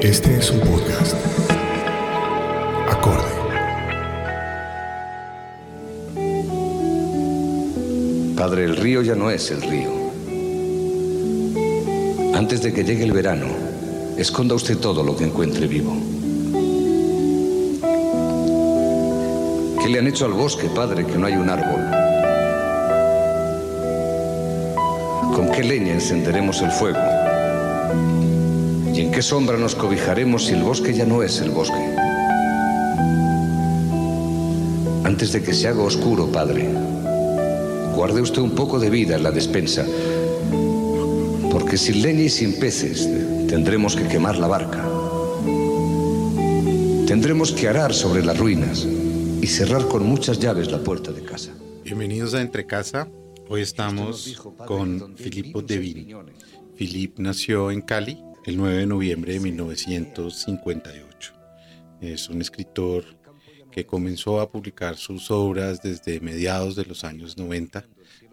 Este es un podcast. Acorde. Padre, el río ya no es el río. Antes de que llegue el verano, esconda usted todo lo que encuentre vivo. ¿Qué le han hecho al bosque, padre, que no hay un árbol? ¿Con qué leña encenderemos el fuego? ¿Y en qué sombra nos cobijaremos si el bosque ya no es el bosque? Antes de que se haga oscuro, padre, guarde usted un poco de vida en la despensa, porque sin leña y sin peces tendremos que quemar la barca. Tendremos que arar sobre las ruinas y cerrar con muchas llaves la puerta de casa. Bienvenidos a Entre Casa. Hoy estamos con Filippo Devini. Filip nació en Cali el 9 de noviembre de 1958. Es un escritor que comenzó a publicar sus obras desde mediados de los años 90,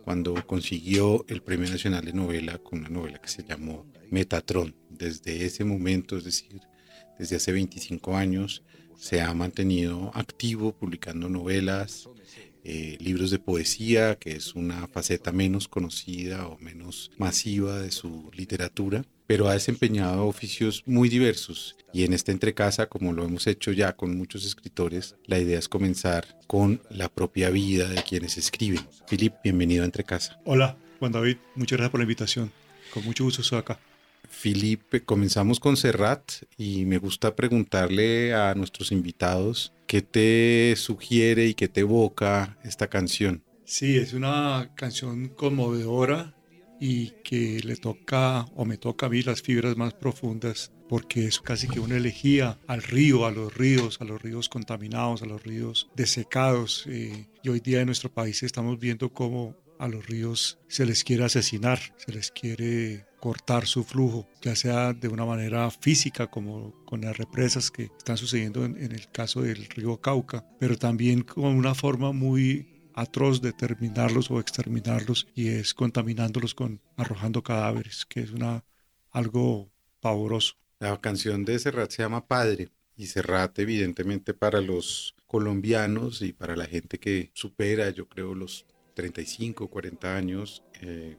cuando consiguió el Premio Nacional de Novela con una novela que se llamó Metatron. Desde ese momento, es decir, desde hace 25 años, se ha mantenido activo publicando novelas, eh, libros de poesía, que es una faceta menos conocida o menos masiva de su literatura, pero ha desempeñado oficios muy diversos. Y en esta entrecasa, como lo hemos hecho ya con muchos escritores, la idea es comenzar con la propia vida de quienes escriben. Filip, bienvenido a Entrecasa. Hola, Juan David, muchas gracias por la invitación. Con mucho gusto estoy acá. Felipe, comenzamos con Serrat y me gusta preguntarle a nuestros invitados qué te sugiere y qué te evoca esta canción. Sí, es una canción conmovedora y que le toca o me toca a mí las fibras más profundas porque es casi que una elegía al río, a los ríos, a los ríos contaminados, a los ríos desecados. Eh, y hoy día en nuestro país estamos viendo cómo a los ríos se les quiere asesinar, se les quiere cortar su flujo, ya sea de una manera física como con las represas que están sucediendo en, el caso del río Cauca, pero también con una forma muy atroz de terminarlos o exterminarlos y es contaminándolos con arrojando cadáveres, que es una algo pavoroso. La canción de Serrat se llama Padre y Serrat evidentemente para los colombianos y para la gente que supera, yo creo, los 35, 40 años, eh,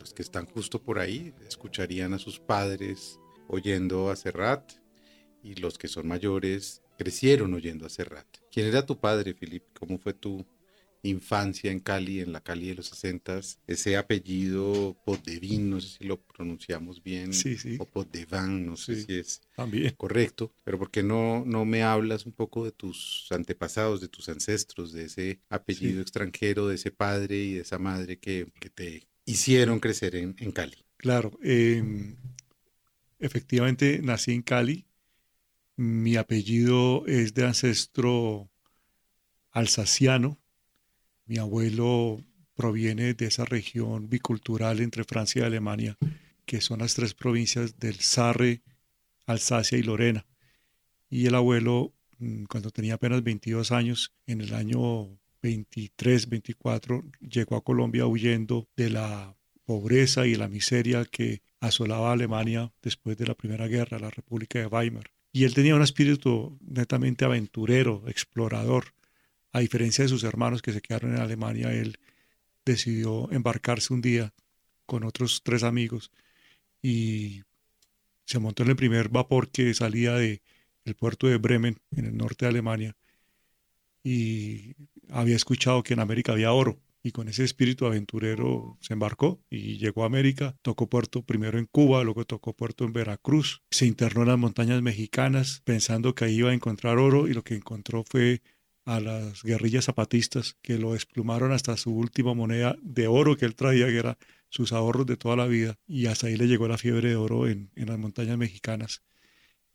los que están justo por ahí escucharían a sus padres oyendo a Serrat y los que son mayores crecieron oyendo a Serrat. ¿Quién era tu padre, Filip? ¿Cómo fue tu infancia en Cali, en la Cali de los 60? Ese apellido Podevin, no sé si lo pronunciamos bien, sí, sí. o Podevan, no sé si es también. correcto, pero ¿por qué no, no me hablas un poco de tus antepasados, de tus ancestros, de ese apellido extranjero, de ese padre y de esa madre que, que te hicieron crecer en, Cali. Claro, em, efectivamente nací en Cali. Mi apellido es de ancestro alsaciano. Mi abuelo proviene de esa región bicultural entre Francia y Alemania, que son las tres provincias del Sarre, Alsacia y Lorena. Y el abuelo, mm, cuando tenía apenas 22 años, en el año 23, 24, llegó a Colombia huyendo de la pobreza y la miseria que asolaba a Alemania después de la Primera Guerra, la República de Weimar. Y él tenía un espíritu netamente aventurero, explorador. A diferencia de sus hermanos que se quedaron en Alemania, él decidió embarcarse un día con otros tres amigos y se montó en el primer vapor que salía de el puerto de Bremen, en el norte de Alemania, y había escuchado que en América había oro y con ese espíritu aventurero se embarcó y llegó a América, tocó puerto primero en Cuba, luego tocó puerto en Veracruz, se internó en las montañas mexicanas pensando que ahí iba a encontrar oro y lo que encontró fue a las guerrillas zapatistas que lo desplumaron hasta su última moneda de oro que él traía, que era sus ahorros de toda la vida, y hasta ahí le llegó la fiebre de oro en, en las montañas mexicanas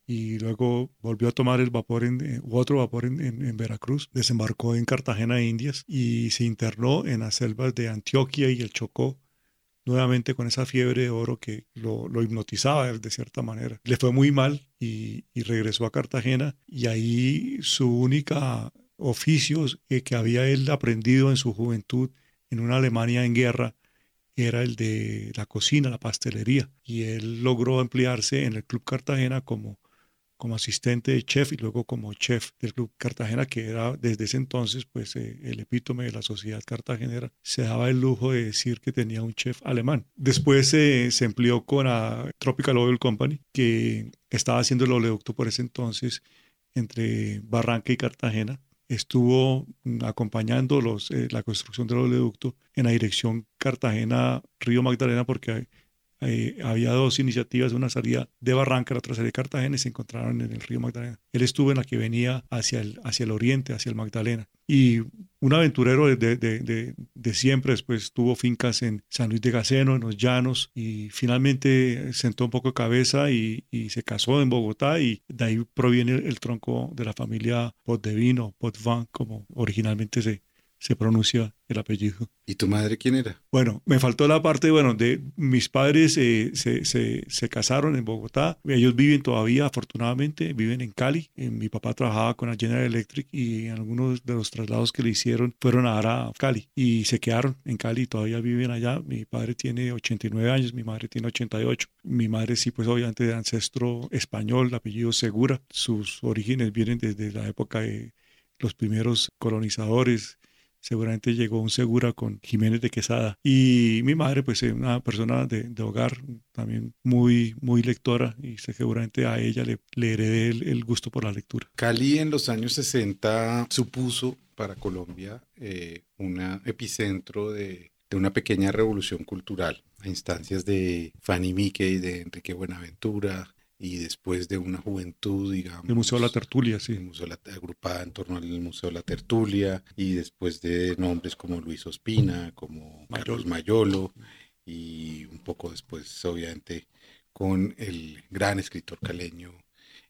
y luego volvió a tomar el vapor en, eh, otro vapor en, Veracruz, desembarcó en Cartagena de Indias y se internó en las selvas de Antioquia y el Chocó, nuevamente con esa fiebre de oro que lo, hipnotizaba de cierta manera. Le fue muy mal y, regresó a Cartagena y ahí su única oficio que había él aprendido en su juventud en una Alemania en guerra era el de la cocina, la pastelería. Y él logró emplearse en el Club Cartagena como como asistente de chef y luego como chef del Club Cartagena, que era desde ese entonces pues eh, el epítome de la sociedad cartagenera, se daba el lujo de decir que tenía un chef alemán. Después se empleó con la Tropical Oil Company, que estaba haciendo el oleoducto por ese entonces entre Barranca y Cartagena. Estuvo acompañando los, eh, la construcción del oleoducto en la dirección Cartagena-Río Magdalena porque había dos iniciativas, una salida de Barranca, la otra salida de Cartagena y se encontraron en el río Magdalena. Él estuvo en la que venía hacia el, hacia el oriente, hacia el Magdalena. Y un aventurero de, de, de, siempre, después tuvo fincas en San Luis de Gaceno, en los Llanos, y finalmente sentó un poco de cabeza y, y se casó en Bogotá y de ahí proviene el, tronco de la familia Potvino, Potvin, como originalmente se, se pronuncia el apellido. ¿Y tu madre quién era? Bueno, me faltó la parte, bueno, de mis padres eh, se, se, se, casaron en Bogotá. Ellos viven todavía, afortunadamente, viven en Cali. Eh, mi papá trabajaba con la General Electric y algunos de los traslados que le hicieron fueron a dar a Cali y se quedaron en Cali, todavía viven allá. Mi padre tiene 89 años, mi madre tiene 88. Mi madre sí, pues obviamente de ancestro español, apellido Segura. Sus orígenes vienen desde la época de los primeros colonizadores seguramente llegó un Segura con Jiménez de Quesada. Y mi madre, pues, es una persona de, hogar también muy, muy lectora y seguramente a ella le, le heredé el, gusto por la lectura. Cali en los años 60 supuso para Colombia eh, un epicentro de, de, una pequeña revolución cultural a instancias de Fanny Mickey, de Enrique Buenaventura, y después de una juventud, digamos. El Museo de la Tertulia, sí. El museo la, agrupada en torno al Museo de la Tertulia y después de nombres como Luis Ospina, como Carlos Mayolo y un poco después, obviamente, con el gran escritor caleño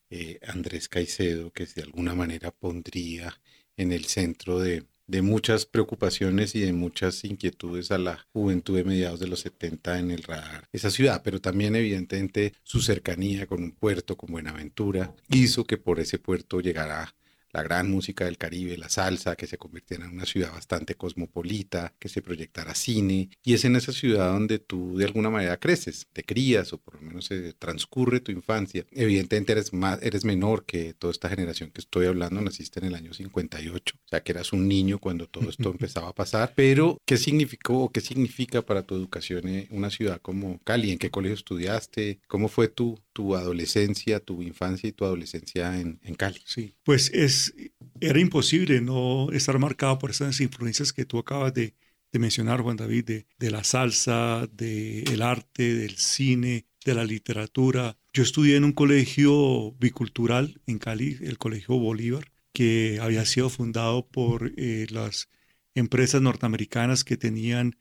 eh, Andrés Caicedo, que de alguna manera pondría en el centro de, de muchas preocupaciones y de muchas inquietudes a la juventud de mediados de los 70 en el radar. Esa ciudad, pero también evidentemente su cercanía con un puerto como Buenaventura hizo que por ese puerto llegara la gran música del Caribe, la salsa, que se convirtiera en una ciudad bastante cosmopolita, que se proyectara cine. Y es en esa ciudad donde tú de alguna manera creces, te crías o por lo menos se transcurre tu infancia. Evidentemente eres, más, eres menor que toda esta generación que estoy hablando, naciste en el año 58, o sea que eras un niño cuando todo esto empezaba a pasar. Pero, ¿qué significó o qué significa para tu educación eh, una ciudad como Cali? ¿En qué colegio estudiaste? ¿Cómo fue tu, tu adolescencia, tu infancia y tu adolescencia en, en Cali? Sí, pues es era imposible no estar marcado por esas influencias que tú acabas de, mencionar, Juan David, de, la salsa, del arte, del cine, de la literatura. Yo estudié en un colegio bicultural en Cali, el Colegio Bolívar, que había sido fundado por eh, las empresas norteamericanas que tenían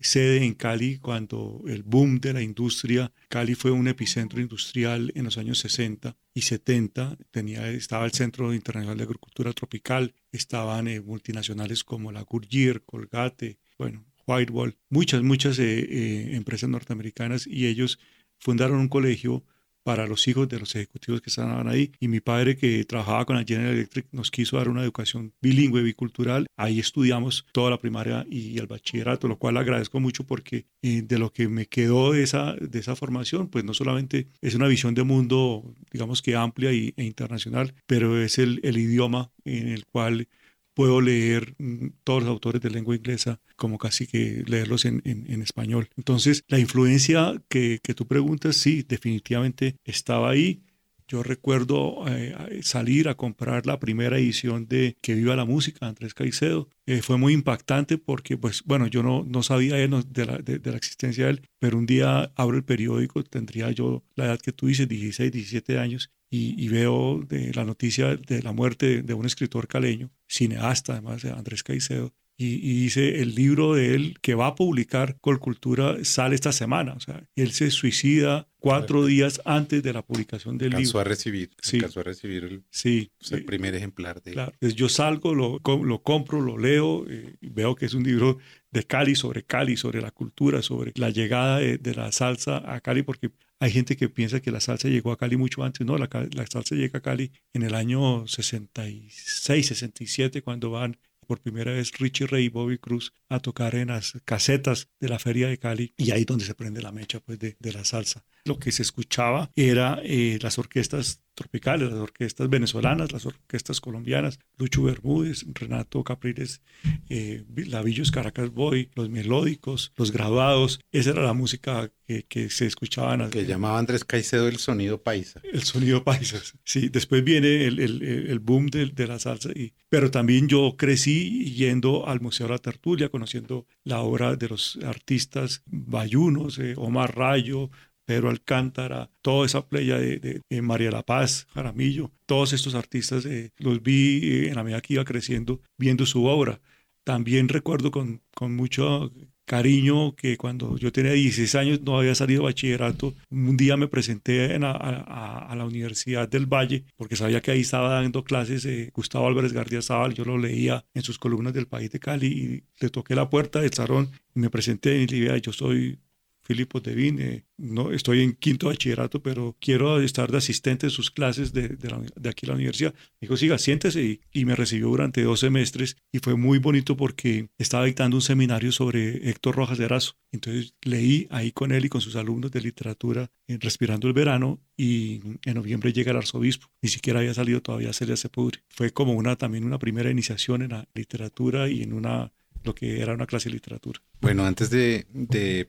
sede en Cali cuando el boom de la industria, Cali fue un epicentro industrial en los años 60 y 70, tenía, estaba el Centro Internacional de Agricultura Tropical, estaban eh, multinacionales como la Goodyear, Colgate, bueno, Whitewall, muchas, muchas eh, eh, empresas norteamericanas y ellos fundaron un colegio para los hijos de los ejecutivos que estaban ahí. Y mi padre, que trabajaba con la General Electric, nos quiso dar una educación bilingüe, bicultural. Ahí estudiamos toda la primaria y el bachillerato, lo cual agradezco mucho porque eh, de lo que me quedó de esa, de esa formación, pues no solamente es una visión de mundo, digamos que amplia y, e internacional, pero es el, el idioma en el cual puedo leer mm, todos los autores de lengua inglesa como casi que leerlos en, en, español. Entonces, la influencia que, que, tú preguntas, sí, definitivamente estaba ahí. Yo recuerdo eh, salir a comprar la primera edición de Que viva la música, Andrés Caicedo. Eh, fue muy impactante porque, pues, bueno, yo no, no sabía de, la, de, de, la, existencia de él, pero un día abro el periódico, tendría yo la edad que tú dices, 16, 17 años, y, veo de la noticia de la muerte de un escritor caleño, cineasta además, Andrés Caicedo, y, dice el libro de él que va a publicar Colcultura sale esta semana. O sea, él se suicida cuatro días antes de la publicación del libro. A recibir, sí. Alcanzó a recibir el, sí. el primer ejemplar de claro. Entonces yo salgo, lo, lo compro, lo leo, eh, veo que es un libro de Cali, sobre Cali, sobre la cultura, sobre la llegada de, de la salsa a Cali, porque hay gente que piensa que la salsa llegó a Cali mucho antes. No, la, la, salsa llega a Cali en el año 66, 67, cuando van por primera vez Richie Ray y Bobby Cruz a tocar en las casetas de la feria de Cali y ahí donde se prende la mecha pues, de la salsa. Lo que se escuchaba era eh, las orquestas tropicales, las orquestas venezolanas, las orquestas colombianas, Lucho Bermúdez, Renato Capriles, eh, Lavillos Caracas Boy, los melódicos, los graduados. Esa era la música que, que se escuchaban. Que llamaba Andrés Caicedo el sonido paisa. El sonido paisa, sí. Después viene el, el, el boom de, de, la salsa. Y, pero también yo crecí yendo al Museo de la Tertulia, conociendo la obra de los artistas bayunos, eh, Omar Rayo, Pedro Alcántara, toda esa playa de, María La Paz, Jaramillo, todos estos artistas eh, los vi eh, en la medida que iba creciendo viendo su obra. También recuerdo con, con mucho cariño que cuando yo tenía 16 años no había salido bachillerato, un día me presenté a, la Universidad del Valle porque sabía que ahí estaba dando clases eh, Gustavo Álvarez Gardiazabal, yo lo leía en sus columnas del País de Cali y le toqué la puerta del salón y me presenté y le dije, yo soy Filipo Devine, no, estoy en quinto bachillerato, pero quiero estar de asistente de sus clases de, de, aquí a la universidad. Me dijo, siga, siéntese y, me recibió durante dos semestres y fue muy bonito porque estaba dictando un seminario sobre Héctor Rojas de Erazo. Entonces leí ahí con él y con sus alumnos de literatura en eh, Respirando el Verano y en noviembre llega el arzobispo. Ni siquiera había salido todavía Celia Sepudri. Fue como una, también una primera iniciación en la literatura y en una lo que era una clase de literatura. Bueno, antes de,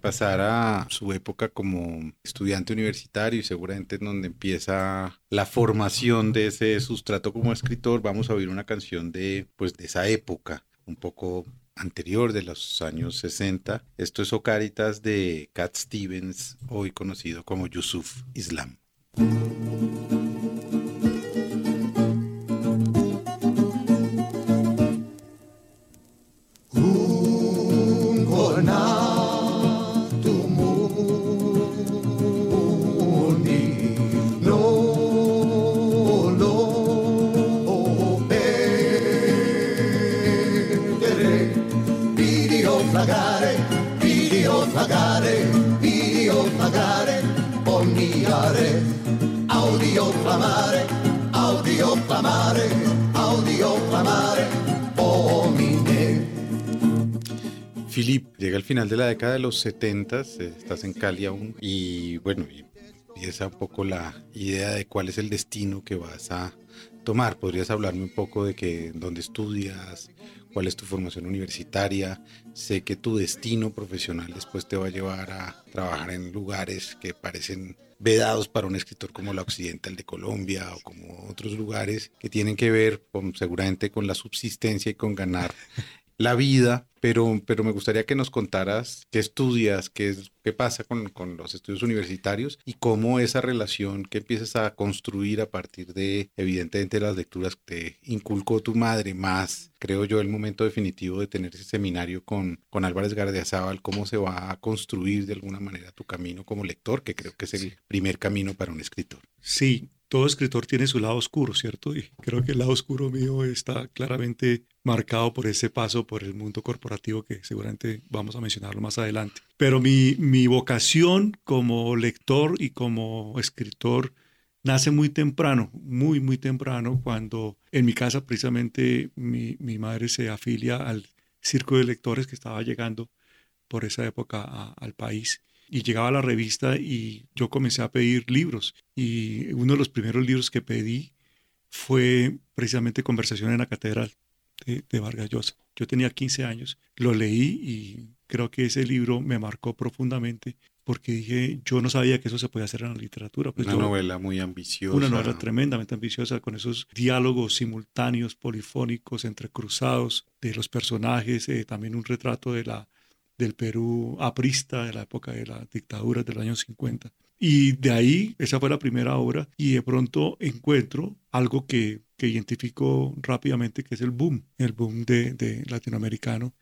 pasar a su época como estudiante universitario y seguramente en donde empieza la formación de ese sustrato como escritor, vamos a oír una canción de, pues, de esa época, un poco anterior de los años 60. Esto es Ocaritas de Cat Stevens, hoy conocido como Yusuf Islam. Al final de la década de los 70, estás en Cali aún, y bueno, empieza un poco la idea de cuál es el destino que vas a tomar. ¿Podrías hablarme un poco de que dónde estudias, cuál es tu formación universitaria? Sé que tu destino profesional después te va a llevar a trabajar en lugares que parecen vedados para un escritor como la Occidental de Colombia o como otros lugares que tienen que ver seguramente con la subsistencia y con ganar la vida, pero, pero me gustaría que nos contaras qué estudias, qué, qué pasa con, con, los estudios universitarios y cómo esa relación que empiezas a construir a partir de, evidentemente, las lecturas que te inculcó tu madre, más, creo yo, el momento definitivo de tener ese seminario con, con Álvarez Gardiazabal, cómo se va a construir de alguna manera tu camino como lector, que creo que es el primer camino para un escritor. Sí, todo escritor tiene su lado oscuro, ¿cierto? Y creo que el lado oscuro mío está claramente marcado por ese paso por el mundo corporativo que seguramente vamos a mencionarlo más adelante. Pero mi, mi vocación como lector y como escritor nace muy temprano, muy, muy temprano, cuando en mi casa precisamente mi, mi madre se afilia al circo de lectores que estaba llegando por esa época al país y llegaba a la revista y yo comencé a pedir libros. Y uno de los primeros libros que pedí fue precisamente Conversación en la Catedral de, de Vargas Llosa. Yo tenía 15 años, lo leí y creo que ese libro me marcó profundamente porque dije, yo no sabía que eso se podía hacer en la literatura. Pues una novela muy ambiciosa. Una novela tremendamente ambiciosa, con esos diálogos simultáneos, polifónicos, entrecruzados de los personajes, eh, también un retrato de la del Perú aprista de la época de la dictadura del año 50. Y de ahí, esa fue la primera obra, y de pronto encuentro algo que, que identifico rápidamente, que es el boom, el boom de, de latinoamericano,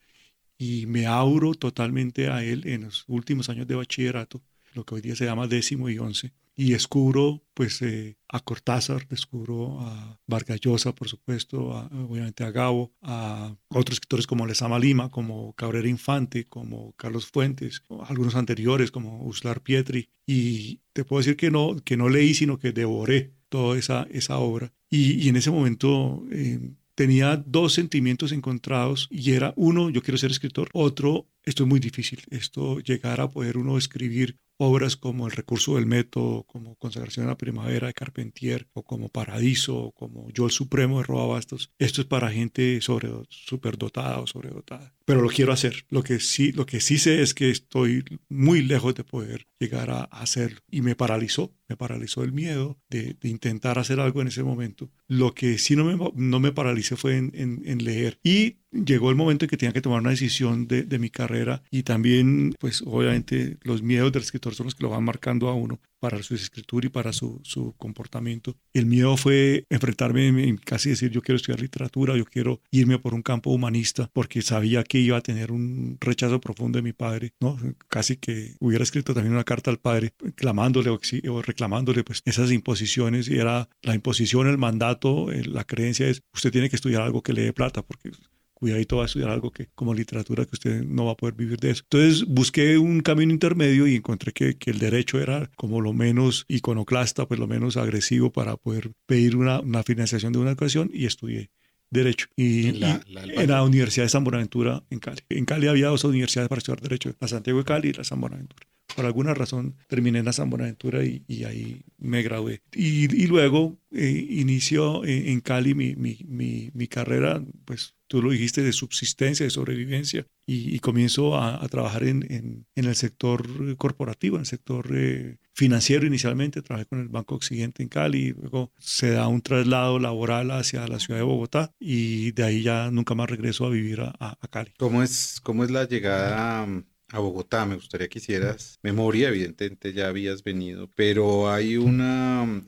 y me abro totalmente a él en los últimos años de bachillerato, lo que hoy día se llama décimo y once, y descubro pues eh, a Cortázar, descubro a Vargas Llosa, por supuesto, obviamente a Gabo, a otros escritores como Lezama Lima, como Cabrera Infante, como Carlos Fuentes, algunos anteriores como Uslar Pietri, y te puedo decir que no, que no leí, sino que devoré toda esa, esa obra. Y, en ese momento eh, tenía dos sentimientos encontrados y era uno, yo quiero ser escritor, otro, esto es muy difícil, esto llegar a poder uno escribir obras como El recurso del método, como Consagración a la primavera de Carpentier, o como Paradiso, o como Yo el Supremo de Roa Bastos, esto es para gente sobre, superdotada o sobredotada. Pero lo quiero hacer. Lo que, sí, lo que sí sé es que estoy muy lejos de poder llegar a hacerlo. Y me paralizó, me paralizó el miedo de, intentar hacer algo en ese momento. Lo que sí no me, no me paralicé fue en, en leer. Y llegó el momento en que tenía que tomar una decisión de, de, mi carrera y también, pues obviamente los miedos del escritor son los que lo van marcando a uno para su escritura y para su, su comportamiento. El miedo fue enfrentarme, casi decir yo quiero estudiar literatura, yo quiero irme por un campo humanista, porque sabía que iba a tener un rechazo profundo de mi padre, ¿no? Casi que hubiera escrito también una carta al padre clamándole o, reclamándole pues esas imposiciones y era la imposición, el mandato, la creencia es usted tiene que estudiar algo que le dé plata, porque cuidadito va a estudiar algo que como literatura que usted no va a poder vivir de eso. Entonces busqué un camino intermedio y encontré que, que el derecho era como lo menos iconoclasta, pues lo menos agresivo para poder pedir una, una financiación de una educación y estudié Derecho. Y en la, en la, Universidad de San Buenaventura en Cali. En Cali había dos universidades para estudiar Derecho, la Santiago de Cali y la San Buenaventura. Por alguna razón terminé en la San Buenaventura y, y ahí me gradué. Y, y luego eh, inició en, Cali mi, mi, mi, mi, carrera, pues tú lo dijiste, de subsistencia, de sobrevivencia, y, comienzo a, trabajar en, en, en, el sector corporativo, en el sector eh, financiero inicialmente, trabajé con el Banco Occidente en Cali, luego se da un traslado laboral hacia la ciudad de Bogotá y de ahí ya nunca más regreso a vivir a, a Cali. ¿Cómo es, ¿Cómo es la llegada a Bogotá. Me gustaría que hicieras memoria, evidentemente ya habías venido, pero hay una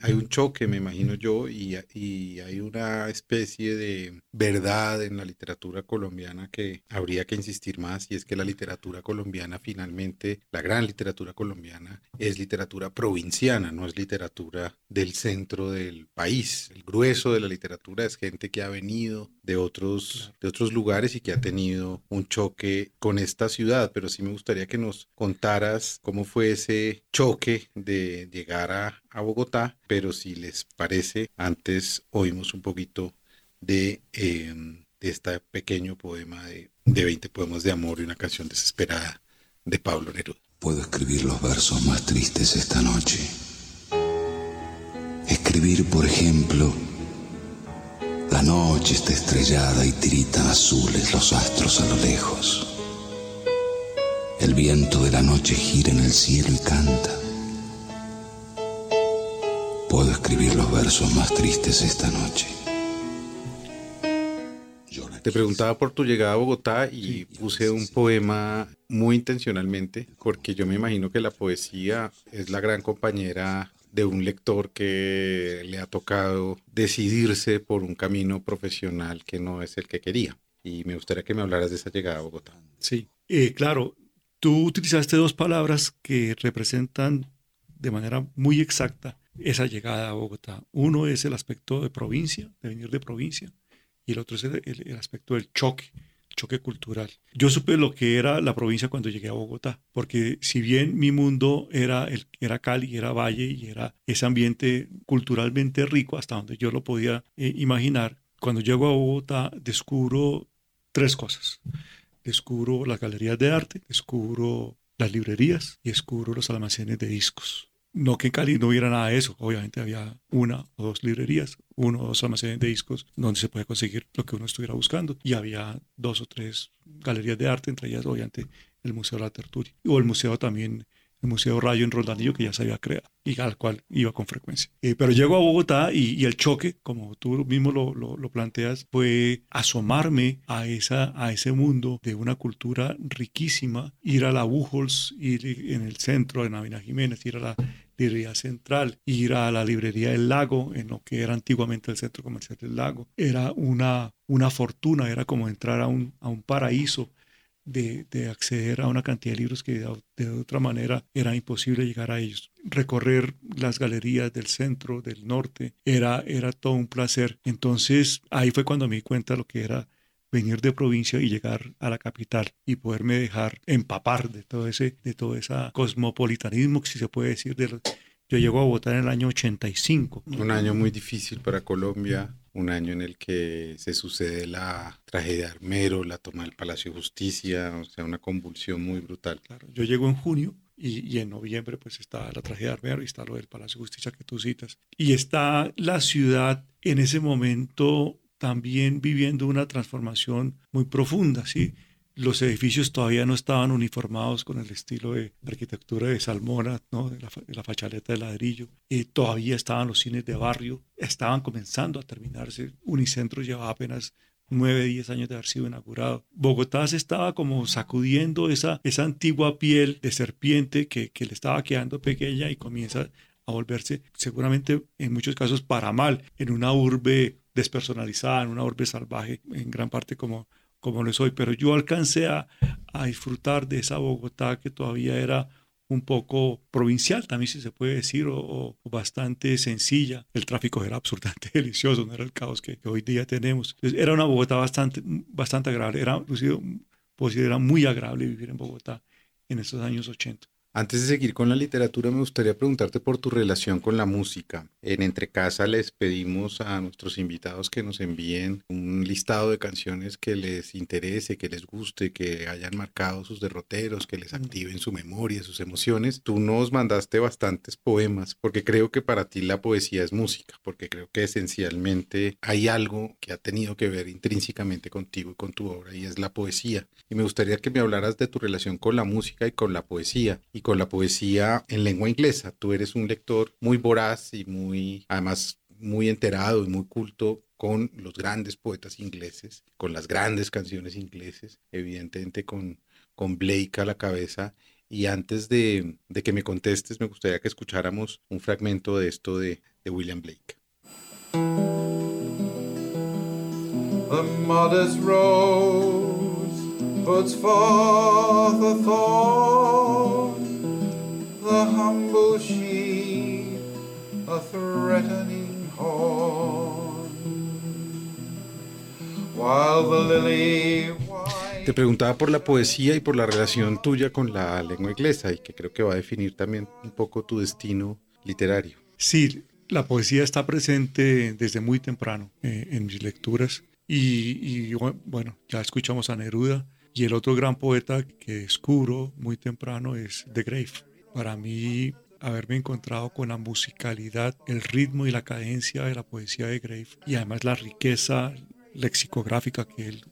hay un choque, me imagino yo, y, y, hay una especie de verdad en la literatura colombiana que habría que insistir más, y es que la literatura colombiana finalmente, la gran literatura colombiana, es literatura provinciana, no es literatura del centro del país. El grueso de la literatura es gente que ha venido de otros, de otros lugares y que ha tenido un choque con esta ciudad, pero sí me gustaría que nos contaras cómo fue ese choque de llegar a, Bogotá, pero si les parece, antes oímos un poquito de, em, este pequeño poema de, de 20 poemas de amor y una canción desesperada de Pablo Neruda. Puedo escribir los versos más tristes esta noche. Escribir, por ejemplo, la noche está estrellada y tiritan azules los astros a lo lejos. El viento de la noche gira en el cielo y canta. Puedo escribir los versos más tristes esta noche. Te preguntaba por tu llegada a Bogotá y puse un poema muy intencionalmente porque yo me imagino que la poesía es la gran compañera de un lector que le ha tocado decidirse por un camino profesional que no es el que quería. Y me gustaría que me hablaras de esa llegada a Bogotá. Sí, eh, claro, tú utilizaste dos palabras que representan de manera muy exacta esa llegada a Bogotá. Uno es el aspecto de provincia, de venir de provincia, y el otro es el aspecto del choque choque cultural. Yo supe lo que era la provincia cuando llegué a Bogotá, porque si bien mi mundo era, el, era Cali, era Valle y era ese ambiente culturalmente rico hasta donde yo lo podía eh, imaginar, cuando llego a Bogotá descubro tres cosas. Descubro las galerías de arte, descubro las librerías y descubro los almacenes de discos. No que en Cali no hubiera nada de eso, obviamente había una o dos librerías, uno o dos almacenes de discos donde se puede conseguir lo que uno estuviera buscando. Y había dos o tres galerías de arte, entre ellas obviamente el Museo de la Tertulia. O el museo también el Museo Rayo en Roldanillo, que ya se había y al cual iba con frecuencia. Eh, pero llego a Bogotá y, el choque, como tú mismo lo, planteas, fue asomarme a, esa, a ese mundo de una cultura riquísima, ir a la Buchholz, ir en el centro de Navina Jiménez, ir a la librería central, ir a la librería del lago, en lo que era antiguamente el centro comercial del lago. Era una, una fortuna, era como entrar a un, a un paraíso de, de, acceder a una cantidad de libros que de, otra manera era imposible llegar a ellos. Recorrer las galerías del centro, del norte, era, era todo un placer. Entonces ahí fue cuando me di cuenta lo que era venir de provincia y llegar a la capital y poderme dejar empapar de todo ese, de todo ese cosmopolitanismo, si se puede decir, de yo llego a votar en el año 85. Un año muy difícil para Colombia, un año en el que se sucede la tragedia de Armero, la toma del Palacio de Justicia, o sea, una convulsión muy brutal. Yo llego en junio y, en noviembre pues está la tragedia de Armero y está lo del Palacio de Justicia que tú citas. Y está la ciudad en ese momento también viviendo una transformación muy profunda, ¿sí? Los edificios todavía no estaban uniformados con el estilo de arquitectura de Salmona, ¿no? de, la, de fachaleta de ladrillo. y todavía estaban los cines de barrio, estaban comenzando a terminarse. Unicentro llevaba apenas nueve, diez años de haber sido inaugurado. Bogotá se estaba como sacudiendo esa, esa antigua piel de serpiente que, que le estaba quedando pequeña y comienza a volverse seguramente en muchos casos para mal en una urbe despersonalizada, en una urbe salvaje, en gran parte como, como lo soy. Pero yo alcancé a, a disfrutar de esa Bogotá que todavía era un poco provincial, también si se puede decir, o, bastante sencilla. El tráfico era absurdamente delicioso, no era el caos que, hoy día tenemos. era una Bogotá bastante, bastante agradable, era muy agradable vivir en Bogotá en esos años 80. Antes de seguir con la literatura, me gustaría preguntarte por tu relación con la música. En Entre Casa les pedimos a nuestros invitados que nos envíen un listado de canciones que les interese, que les guste, que hayan marcado sus derroteros, que les activen su memoria, sus emociones. Tú nos mandaste bastantes poemas, porque creo que para ti la poesía es música, porque creo que esencialmente hay algo que ha tenido que ver intrínsecamente contigo y con tu obra, y es la poesía. Y me gustaría que me hablaras de tu relación con la música y con la poesía con la poesía en lengua inglesa. Tú eres un lector muy voraz y muy, además, muy enterado y muy culto con los grandes poetas ingleses, con las grandes canciones ingleses, evidentemente con, con Blake a la cabeza. Y antes de, de que me contestes, me gustaría que escucháramos un fragmento de esto de, de William Blake. The modest rose puts forth a thorn Te preguntaba por la poesía y por la relación tuya con la lengua inglesa y que creo que va a definir también un poco tu destino literario. Sí, la poesía está presente desde muy temprano eh, en mis lecturas. Y, bueno, ya escuchamos a Neruda y el otro gran poeta que descubro muy temprano es The Grave para mí haberme encontrado con la musicalidad, el ritmo y la cadencia de la poesía de Grave y además la riqueza lexicográfica que él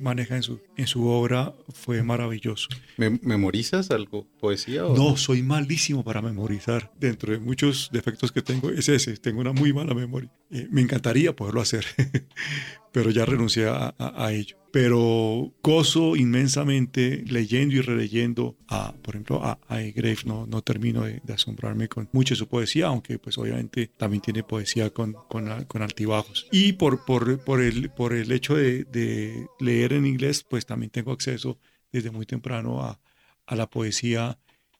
maneja en su, en su obra fue maravilloso. ¿Memorizas algo, poesía? O no, soy malísimo para memorizar. Dentro de muchos defectos que tengo es ese, tengo una muy mala memoria. Eh, me encantaría poderlo hacer, pero ya renuncié a ello pero gozo inmensamente leyendo y releyendo a, por ejemplo, a, a Grave. No, no termino de, asombrarme con mucha su poesía, aunque pues obviamente también tiene poesía con, con, con altibajos. Y por, por, por, el, por el hecho de, de, leer en inglés, pues también tengo acceso desde muy temprano a, a la poesía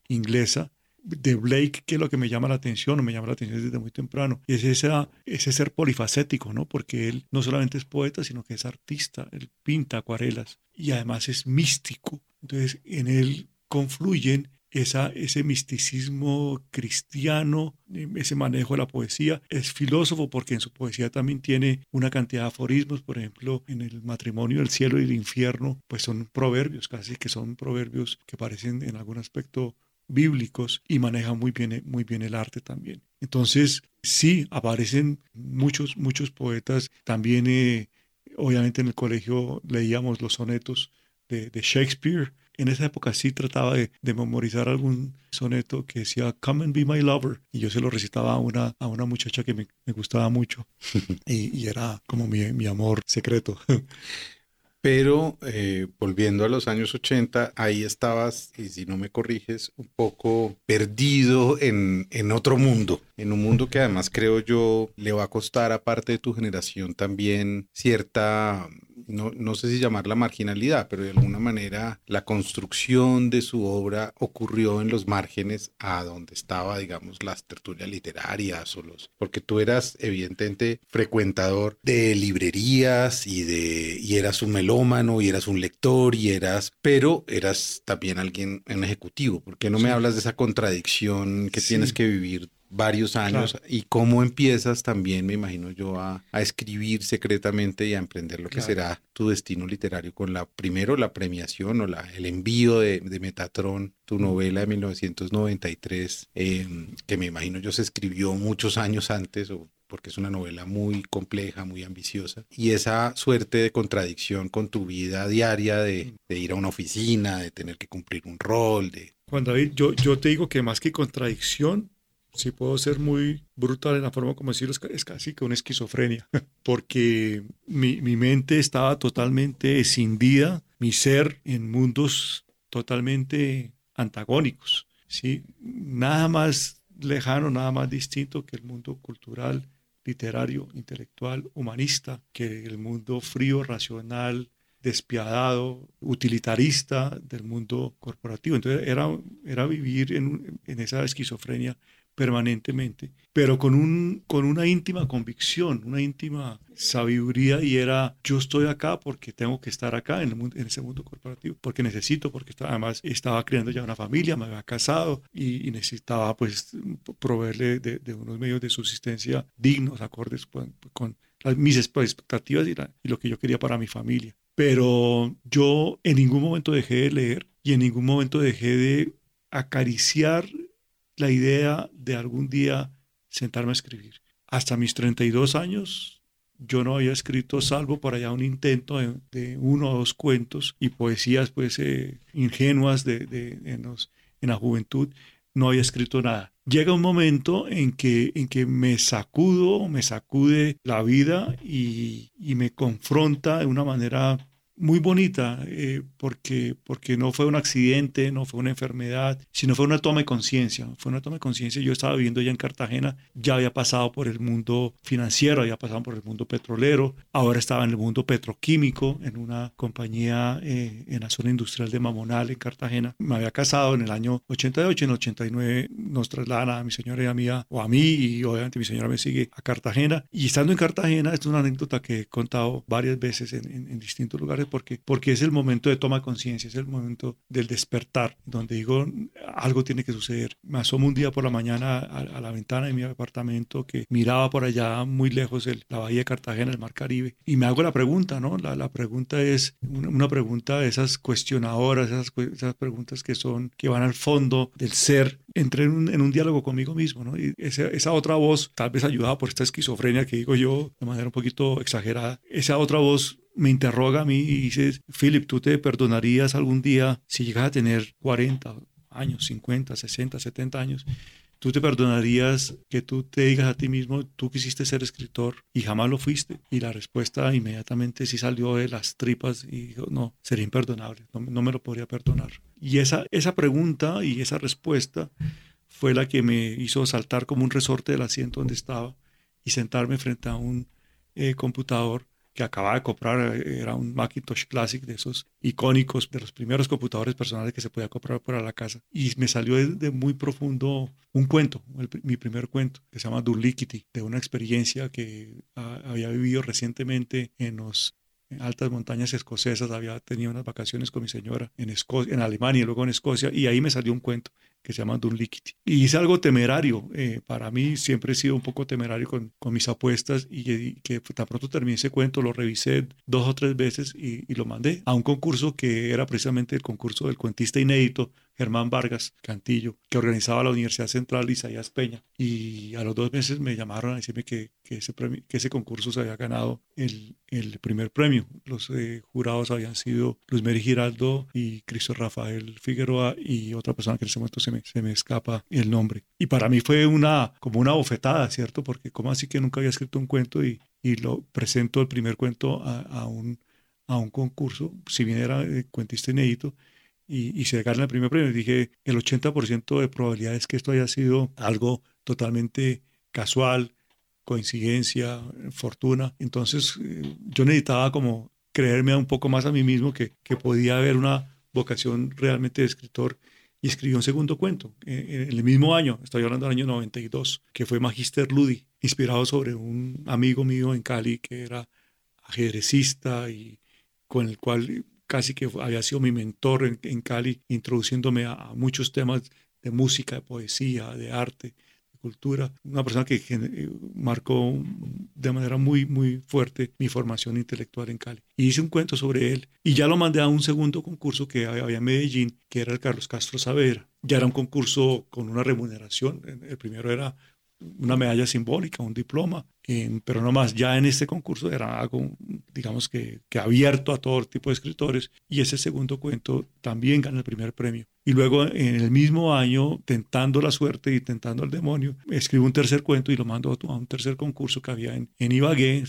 inglesa de Blake, que es lo que me llama la atención, o me llama la atención desde muy temprano, es esa, ese ser polifacético, ¿no? Porque él no solamente es poeta, sino que es artista, él pinta acuarelas y además es místico. Entonces, en él confluyen esa, ese misticismo cristiano, ese manejo de la poesía. Es filósofo porque en su poesía también tiene una cantidad de aforismos, por ejemplo, en el matrimonio, el cielo y el infierno, pues son proverbios, casi que son proverbios que parecen en algún aspecto bíblicos y maneja muy bien, muy bien el arte también. Entonces, sí, aparecen muchos, muchos poetas. También, eh, obviamente, en el colegio leíamos los sonetos de, Shakespeare. En esa época sí trataba de, memorizar algún soneto que decía Come and be my lover. Y yo se lo recitaba a una, a una muchacha que me, gustaba mucho. y, y, era como mi, mi amor secreto. Pero eh, volviendo a los años 80, ahí estabas, y si no me corriges, un poco perdido en, en otro mundo, en un mundo que además creo yo le va a costar, aparte de tu generación, también cierta no, no sé si llamarla marginalidad, pero de alguna manera la construcción de su obra ocurrió en los márgenes a donde estaba, digamos, las tertulias literarias o los, porque tú eras evidentemente frecuentador de librerías y de, y eras un melómano y eras un lector y eras, pero eras también alguien, un ejecutivo. ¿Por qué no me hablas de esa contradicción que tienes que vivir varios años y cómo empiezas también, me imagino yo, a, escribir secretamente y a emprender lo que será tu destino literario con la, primero la premiación o la, el envío de, de Metatron, tu novela de 1993, em, que me imagino yo se escribió muchos años antes o porque es una novela muy compleja, muy ambiciosa, y esa suerte de contradicción con tu vida diaria, de, ir a una oficina, de tener que cumplir un rol, de... Juan David, yo, yo te digo que más que contradicción, si puedo ser muy brutal en la forma como decirlo, es casi que una esquizofrenia, porque mi, mi mente estaba totalmente escindida, mi ser en mundos totalmente antagónicos, ¿sí? Nada más lejano, nada más distinto que el mundo cultural literario, intelectual, humanista, que el mundo frío, racional, despiadado, utilitarista del mundo corporativo. Entonces era, era vivir en, en esa esquizofrenia permanentemente, pero con, un, con una íntima convicción, una íntima sabiduría y era yo estoy acá porque tengo que estar acá en, el mundo, en ese mundo corporativo, porque necesito, porque además estaba creando ya una familia, me había casado y, necesitaba pues proveerle de, unos medios de subsistencia dignos, acordes con, con mis expectativas y, y lo que yo quería para mi familia. Pero yo en ningún momento dejé de leer y en ningún momento dejé de acariciar la idea de algún día sentarme a escribir. Hasta mis 32 años yo no había escrito salvo por allá un intento de, uno o dos cuentos y poesías pues eh, ingenuas de, de en, la juventud. No había escrito nada. Llega un momento en que, en que me sacudo, me sacude la vida y, y me confronta de una manera muy bonita eh, porque, porque no fue un accidente, no fue una enfermedad, sino fue una toma de conciencia. Fue una toma de conciencia. Yo estaba viviendo ya en Cartagena, ya había pasado por el mundo financiero, había pasado por el mundo petrolero, ahora estaba en el mundo petroquímico, en una compañía eh, en la zona industrial de Mamonal, en Cartagena. Me había casado en el año 88, en el 89 nos trasladan a mi señora y a mí, o a mí, y obviamente mi señora me sigue a Cartagena. Y estando en Cartagena, esto es una anécdota que he contado varias veces en, en distintos lugares porque, porque es el momento de toma conciencia, es el momento del despertar, donde digo, algo tiene que suceder. Me asomo un día por la mañana a, la ventana de mi apartamento que miraba por allá muy lejos el, la bahía de Cartagena, el mar Caribe, y me hago la pregunta, ¿no? La, la pregunta es una, pregunta de esas cuestionadoras, esas, esas preguntas que son, que van al fondo del ser. Entré en un, en un diálogo conmigo mismo, ¿no? Y esa, esa otra voz, tal vez ayudada por esta esquizofrenia que digo yo de manera un poquito exagerada, esa otra voz me interroga a mí y dice, Philip, ¿tú te perdonarías algún día si llegas a tener 40 años, 50, 60, 70 años? ¿Tú te perdonarías que tú te digas a ti mismo, tú quisiste ser escritor y jamás lo fuiste? Y la respuesta inmediatamente sí salió de las tripas y dijo, no, sería imperdonable, no, no me lo podría perdonar. Y esa, esa pregunta y esa respuesta fue la que me hizo saltar como un resorte del asiento donde estaba y sentarme frente a un eh, computador que acababa de comprar, eh, era un Macintosh Classic de esos icónicos, de los primeros computadores personales que se podía comprar para la casa. Y me salió de, muy profundo un cuento, mi primer cuento, que se llama Durlikity, de una experiencia que ah, había vivido recientemente en los altas montañas escocesas, había tenido unas vacaciones con mi señora en, Escocia, en Alemania y luego en Escocia, y ahí me salió un cuento que se llama Dunliquity. Y hice algo temerario. Eh, para mí siempre he sido un poco temerario con, con mis apuestas y, que tan pronto terminé ese cuento, lo revisé dos o tres veces y, y, lo mandé a un concurso que era precisamente el concurso del cuentista inédito Germán Vargas Cantillo, que organizaba la Universidad Central Isaías Peña. Y a los dos meses me llamaron a decirme que, ese, premio, que ese concurso se había ganado el, el primer premio. Los eh, jurados habían sido Luis Meri Giraldo y Cristo Rafael Figueroa y otra persona que en ese momento se me, se me escapa el nombre. Y para mí fue una, como una bofetada, ¿cierto? Porque como así que nunca había escrito un cuento y, y lo presento el primer cuento a, a un a un concurso, si bien era eh, cuentista inédito, y, se gana el primer premio. Dije, el 80% de probabilidades que esto haya sido algo totalmente casual, coincidencia, fortuna. Entonces eh, yo necesitaba como creerme un poco más a mí mismo que, que podía haber una vocación realmente de escritor y escribió un segundo cuento eh, en el mismo año, estoy hablando del año 92, que fue Magister Ludi, inspirado sobre un amigo mío en Cali que era ajedrecista y con el cual casi que había sido mi mentor en, Cali, introduciéndome a, muchos temas de música, de poesía, de arte, de cultura, una persona que eh, marcó de manera muy, muy fuerte mi formación intelectual en Cali. Y hice un cuento sobre él y ya lo mandé a un segundo concurso que había en Medellín, que era el Carlos Castro Saavedra. Ya era un concurso con una remuneración. El primero era una medalla simbólica, un diploma, pero no más, ya en este concurso era algo, digamos que, que, abierto a todo tipo de escritores, y ese segundo cuento también gana el primer premio. Y luego en el mismo año, tentando la suerte y tentando al demonio, escribo un tercer cuento y lo mando a un tercer concurso que había en, en Ibagué,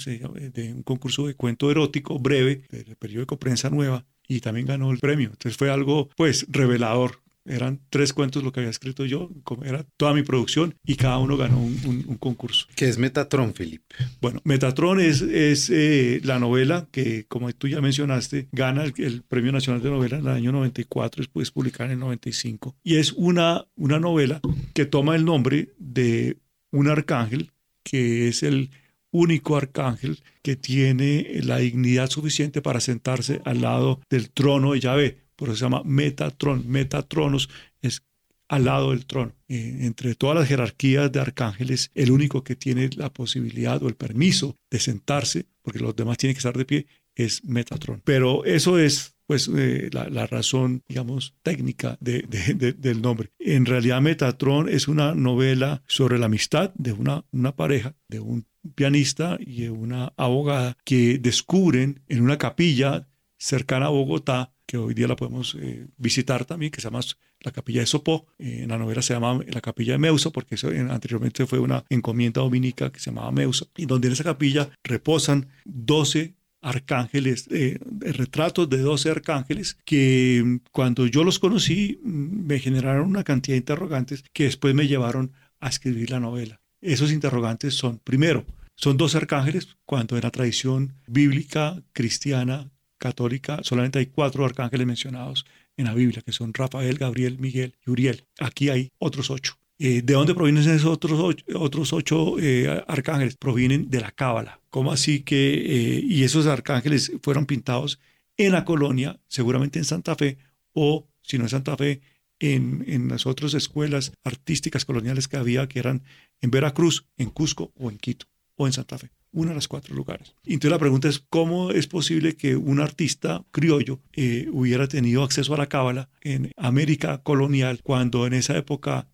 de un concurso de cuento erótico breve del periódico Prensa Nueva, y también ganó el premio. Entonces fue algo, pues, revelador eran tres cuentos lo que había escrito yo, era toda mi producción y cada uno ganó un, concurso. ¿Qué es Metatron, Felipe? Bueno, Metatron es, es eh, la novela que, como tú ya mencionaste, gana el, Premio Nacional de Novela en el año 94, después publicar en el 95. Y es una, una novela que toma el nombre de un arcángel que es el único arcángel que tiene la dignidad suficiente para sentarse al lado del trono de Yahvé por eso se llama Metatron. Metatronos es al lado del trono. Eh, entre todas las jerarquías de arcángeles, el único que tiene la posibilidad o el permiso de sentarse, porque los demás tienen que estar de pie, es Metatron. Pero eso es pues eh, la, razón, digamos, técnica del nombre. En realidad Metatron es una novela sobre la amistad de una, una pareja, de un pianista y de una abogada que descubren en una capilla cercana a Bogotá que hoy día la podemos eh, visitar también, que se llama la capilla de Sopó. Eh, en la novela se llama la capilla de Meusa, porque anteriormente fue una encomienda dominica que se llamaba Meusa, y donde en esa capilla reposan 12 arcángeles, eh, retratos de 12 arcángeles que mm, cuando yo los conocí mm, me generaron una cantidad de interrogantes que después me llevaron a escribir la novela. Esos interrogantes son, primero, son dos arcángeles cuando en la tradición bíblica cristiana católica solamente hay cuatro arcángeles mencionados en la Biblia, que son Rafael, Gabriel, Miguel y Uriel. Aquí hay otros ocho. Eh, ¿De dónde provienen esos otros ocho, eh, arcángeles? Provienen de la Cábala. ¿Cómo así que, eh, y esos arcángeles fueron pintados en la colonia, seguramente en Santa Fe, o si no en Santa Fe, en, en las otras escuelas artísticas coloniales que había, que eran en Veracruz, en Cusco o en Quito o en Santa Fe uno de los cuatro lugares. Entonces la pregunta es, ¿cómo es posible que un artista criollo eh, hubiera tenido acceso a la cábala en América colonial cuando en esa época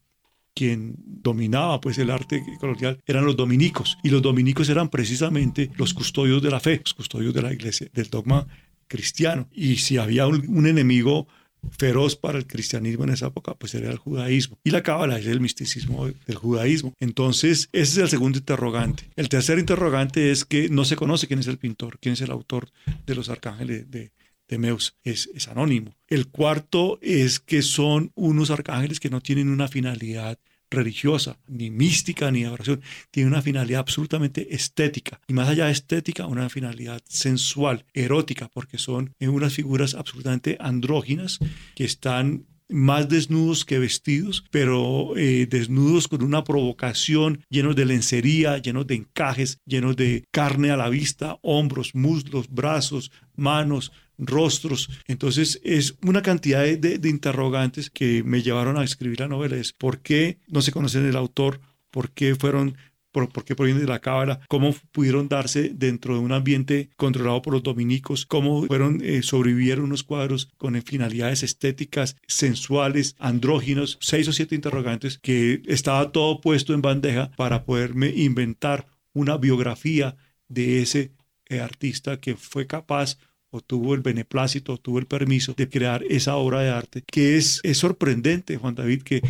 quien dominaba pues el arte colonial eran los dominicos y los dominicos eran precisamente los custodios de la fe, los custodios de la iglesia, del dogma cristiano. Y si había un enemigo feroz para el cristianismo en esa época, pues era el judaísmo. Y la cábala es el misticismo del judaísmo. Entonces, ese es el segundo interrogante. El tercer interrogante es que no se conoce quién es el pintor, quién es el autor de los arcángeles de, de Meus. Es, es anónimo. El cuarto es que son unos arcángeles que no tienen una finalidad religiosa, ni mística, ni adoración. Tiene una finalidad absolutamente estética. Y más allá de estética, una finalidad sensual, erótica, porque son unas figuras absolutamente andróginas que están más desnudos que vestidos, pero eh, desnudos con una provocación, llenos de lencería, llenos de encajes, llenos de carne a la vista, hombros, muslos, brazos, manos, rostros. Entonces es una cantidad de, interrogantes que me llevaron a escribir la novela. Es por qué no se conocen el autor, por qué fueron por, qué provienen de la cábala, cómo pudieron darse dentro de un ambiente controlado por los dominicos, cómo fueron, eh, sobrevivieron unos cuadros con finalidades estéticas, sensuales, andróginos, seis o siete interrogantes que estaba todo puesto en bandeja para poderme inventar una biografía de ese eh, artista que fue capaz o tuvo el beneplácito, o tuvo el permiso de crear esa obra de arte, que es, es sorprendente, Juan David, que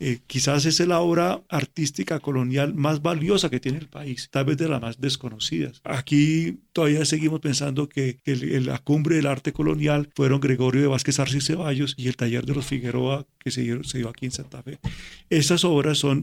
eh, quizás es la obra artística colonial más valiosa que tiene el país, tal vez de las más desconocidas. Aquí todavía seguimos pensando que la cumbre del arte colonial fueron Gregorio de Vázquez Arce y Ceballos y el taller de los Figueroa que se dio, se dio aquí en Santa Fe. Estas obras son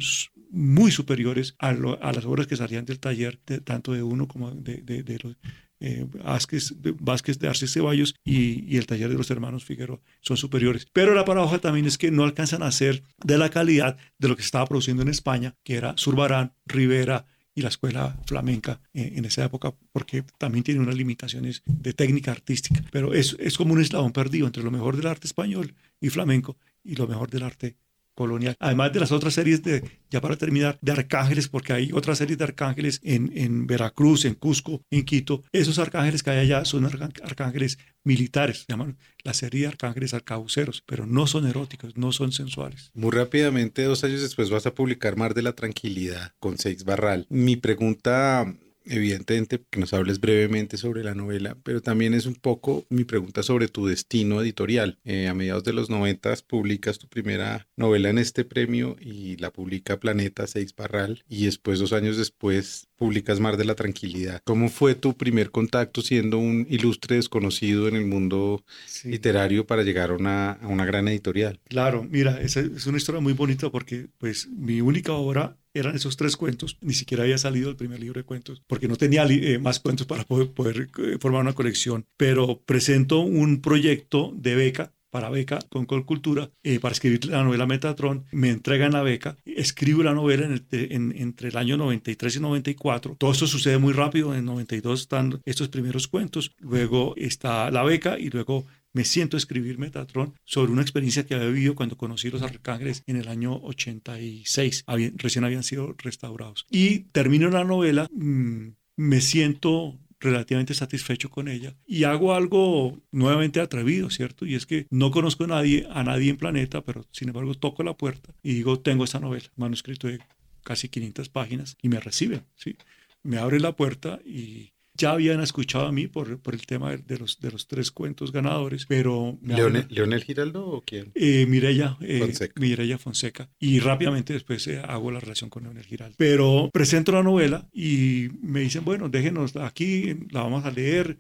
muy superiores a, las obras que salían del taller, tanto de uno como de, de los eh, Vázquez, de Arce Ceballos y, el taller de los hermanos Figueroa son superiores. Pero la paradoja también es que no alcanzan a ser de la calidad de lo que estaba produciendo en España, que era Zurbarán, Rivera y la escuela flamenca eh, en esa época, porque también tiene unas limitaciones de técnica artística. Pero es, es como un eslabón perdido entre lo mejor del arte español y flamenco y lo mejor del arte colonial. Además de las otras series de, ya para terminar, de arcángeles, porque hay otras series de arcángeles en, en Veracruz, en Cusco, en Quito. Esos arcángeles que hay allá son arcángeles militares, llaman la serie de arcángeles arcabuceros, pero no son eróticos, no son sensuales. Muy rápidamente, dos años después vas a publicar Mar de la Tranquilidad con Seix Barral. Mi pregunta evidentemente que nos hables brevemente sobre la novela, pero también es un poco mi pregunta sobre tu destino editorial. Eh, a mediados de los noventas publicas tu primera novela en este premio y la publica Planeta Seix Barral y después, dos años después, publicas Mar de la Tranquilidad. ¿Cómo fue tu primer contacto siendo un ilustre desconocido en el mundo literario para llegar a una, a una, gran editorial? Claro, mira, esa es una historia muy bonita porque pues mi única obra eran esos tres cuentos. Ni siquiera había salido el primer libro de cuentos porque no tenía eh, más cuentos para poder, eh, formar una colección. Pero presento un proyecto de beca para beca con Colcultura eh, para escribir la novela Metatron. Me entregan la beca, escribo la novela en entre el año 93 y 94. Todo esto sucede muy rápido. En 92 están estos primeros cuentos, luego está la beca y luego me siento escribir Metatron sobre una experiencia que había vivido cuando conocí los arcángeles en el año 86. recién habían sido restaurados. Y termino la novela, mm, me siento relativamente satisfecho con ella y hago algo nuevamente atrevido, ¿cierto? Y es que no conozco a nadie, a nadie en Planeta, pero sin embargo toco la puerta y digo, tengo esta novela, manuscrito de casi 500 páginas y me reciben, ¿sí? Me abre la puerta y ya habían escuchado a mí por, por el tema de los, de los tres cuentos ganadores, pero... ¿Leonel, Giraldo o quién? Eh, Mireya, eh, Fonseca. Fonseca. Y rápidamente después eh, hago la relación con Leonel Giraldo. Pero presento la novela y me dicen, bueno, déjenos aquí, la vamos a leer.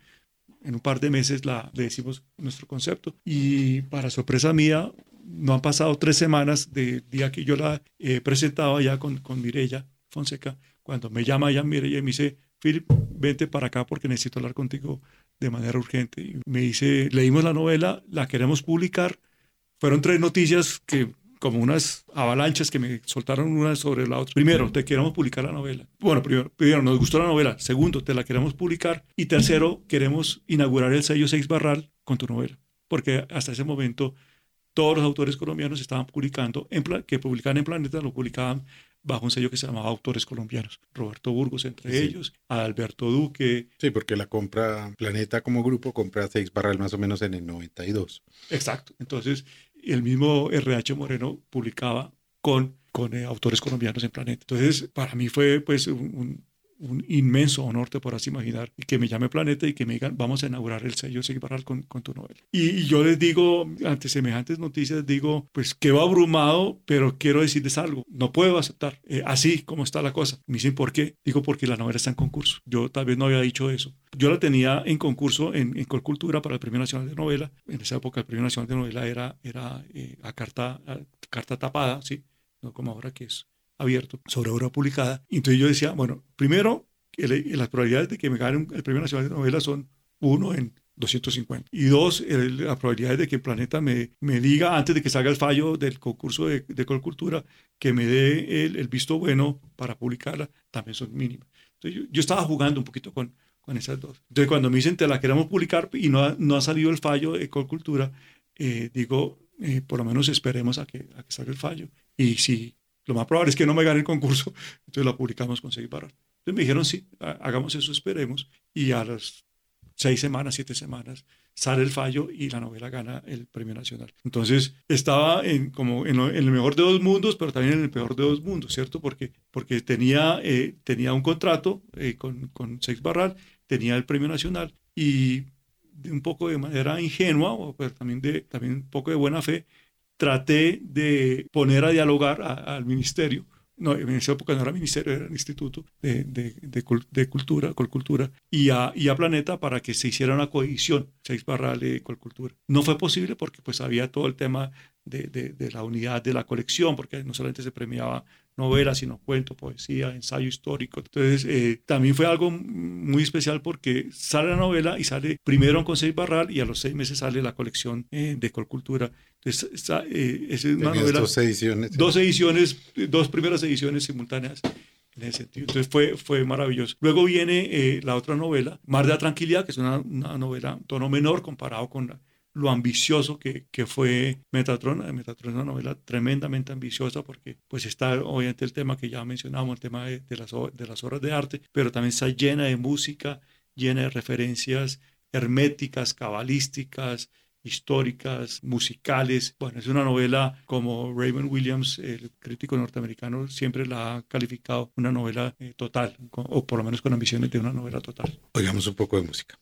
En un par de meses la, le decimos nuestro concepto. Y para sorpresa mía, no han pasado tres semanas del día que yo la he presentado allá con, con Mireya Fonseca, cuando me llama ella Mireya y me dice, Philip, vente para acá porque necesito hablar contigo de manera urgente. Y me dice, leímos la novela, la queremos publicar. Fueron tres noticias que como unas avalanchas que me soltaron una sobre la otra. Primero, te queremos publicar la novela. Bueno, primero, primero, nos gustó la novela. Segundo, te la queremos publicar. Y tercero, queremos inaugurar el sello Seis Barral con tu novela. Porque hasta ese momento todos los autores colombianos estaban publicando, en que publicaban en Planeta, lo publicaban bajo un sello que se llamaba Autores Colombianos. Roberto Burgos entre ellos, Alberto Duque. Sí, porque la compra Planeta como grupo compra Seis Barral más o menos en el 92. Exacto. Entonces, el mismo RH Moreno publicaba con, con eh, autores colombianos en Planeta. Entonces, para mí fue pues un, un inmenso honor, te podrás imaginar, y que me llame Planeta y que me digan, vamos a inaugurar el sello Sigbaral con, con tu novela. Y, yo les digo, ante semejantes noticias, digo, pues quedo abrumado, pero quiero decirles algo, no puedo aceptar, eh, así como está la cosa. Me dicen, ¿por qué? Digo, porque la novela está en concurso. Yo tal vez no había dicho eso. Yo la tenía en concurso en, en Colcultura para el Premio Nacional de Novela. En esa época el Premio Nacional de Novela era, era eh, a, carta, a carta tapada, ¿sí? No como ahora que es abierto sobre obra publicada. entonces yo decía, bueno, primero, las probabilidades de que me gane el Premio Nacional de Novela son uno en 250. Y dos, las probabilidades de que el planeta me, me diga antes de que salga el fallo del concurso de, de Colcultura que me dé el, visto bueno para publicarla también son mínimas. Entonces yo, estaba jugando un poquito con, con esas dos. Entonces cuando me dicen te la queremos publicar y no ha, no ha salido el fallo de Colcultura, eh, digo, eh, por lo menos esperemos a que, a que salga el fallo. Y si lo más probable es que no me gane el concurso, entonces la publicamos con seis barras. Entonces me dijeron, sí, hagamos eso, esperemos. Y a las seis semanas, siete semanas, sale el fallo y la novela gana el premio nacional. Entonces estaba en, como en, el mejor de dos mundos, pero también en el peor de dos mundos, ¿cierto? Porque, porque tenía, eh, tenía un contrato eh, con, con Sex Barral, tenía el premio nacional y de un poco de manera ingenua, o pero también, de, también un poco de buena fe, traté de poner a dialogar al ministerio. No, en esa época no era ministerio, era el Instituto de, de, de, Cultura, Colcultura, y a, y a Planeta para que se hiciera una coedición, seis barrales Colcultura. No fue posible porque pues había todo el tema de, de, la unidad de la colección, porque no solamente se premiaba novela, sino cuento, poesía, ensayo histórico. Entonces, eh, también fue algo muy especial porque sale la novela y sale primero con seis Barral y a los seis meses sale la colección eh, de Colcultura. Entonces, eh, es una novela. Dos ediciones. Dos ediciones, dos primeras ediciones simultáneas en ese sentido. Entonces fue, fue maravilloso. Luego viene la otra novela, Mar de la Tranquilidad, que es una, una novela tono menor comparado con la, lo ambicioso que, que fue Metatron. Metatron es una novela tremendamente ambiciosa porque pues está obviamente el tema que ya mencionamos, el tema de, las, de obras de arte, pero también está llena de música, llena de referencias herméticas, cabalísticas, históricas, musicales. Bueno, es una novela como Raymond Williams, el crítico norteamericano, siempre la ha calificado una novela eh, total, o por lo menos con ambiciones de una novela total. Oigamos un poco de música.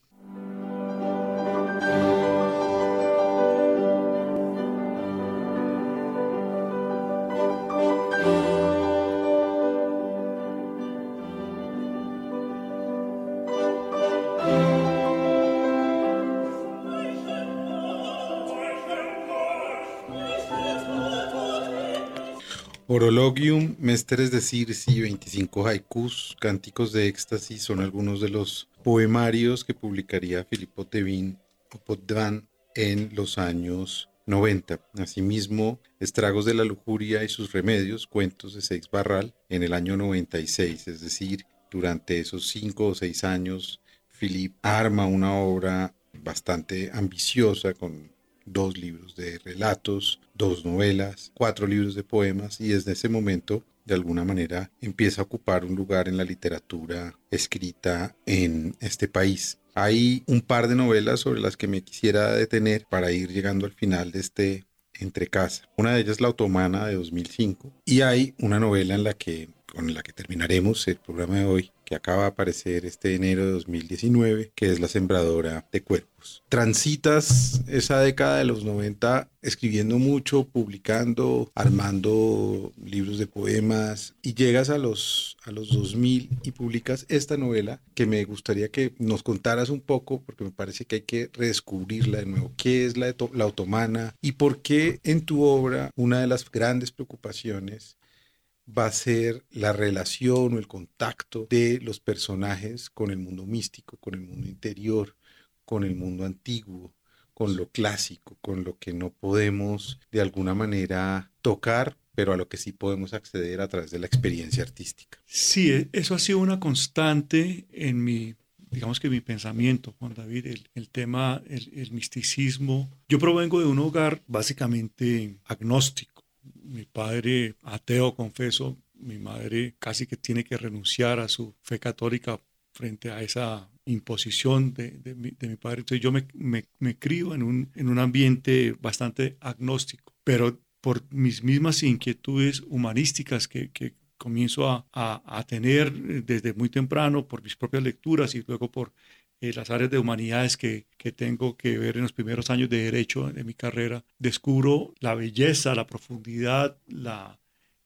Orologium, Mestres de Circe, 25 haikus, Cánticos de Éxtasis son algunos de los poemarios que publicaría Filippo Tevin o en los años 90. Asimismo, Estragos de la Lujuria y sus remedios, cuentos de Seix Barral, en el año 96, es decir, durante esos cinco o seis años, Philip arma una obra bastante ambiciosa con dos libros de relatos, dos novelas, cuatro libros de poemas y desde ese momento de alguna manera empieza a ocupar un lugar en la literatura escrita en este país. Hay un par de novelas sobre las que me quisiera detener para ir llegando al final de este entre casa. Una de ellas La Otomana de 2005 y hay una novela en la que con la que terminaremos el programa de hoy, que acaba de aparecer este enero de 2019, que es La Sembradora de Cuerpos. Transitas esa década de los 90 escribiendo mucho, publicando, armando libros de poemas y llegas a los, a los 2000 y publicas esta novela que me gustaría que nos contaras un poco porque me parece que hay que redescubrirla de nuevo. ¿Qué es la, la otomana y por qué en tu obra una de las grandes preocupaciones va a ser la relación o el contacto de los personajes con el mundo místico, con el mundo interior, con el mundo antiguo, con lo clásico, con lo que no podemos de alguna manera tocar, pero a lo que sí podemos acceder a través de la experiencia artística. Sí, e, eso ha sido una constante en mi, digamos que mi pensamiento, Juan David, el, tema, el, el misticismo. Yo provengo de un hogar básicamente agnóstico mi padre ateo, confeso, mi madre casi que tiene que renunciar a su fe católica frente a esa imposición de, mi, padre. Entonces yo me, me, crío en un, en un ambiente bastante agnóstico, pero por mis mismas inquietudes humanísticas que, que comienzo a, a, a, tener desde muy temprano por mis propias lecturas y luego por eh, las áreas de humanidades que, que, tengo que ver en los primeros años de derecho de mi carrera, descubro la belleza, la profundidad, la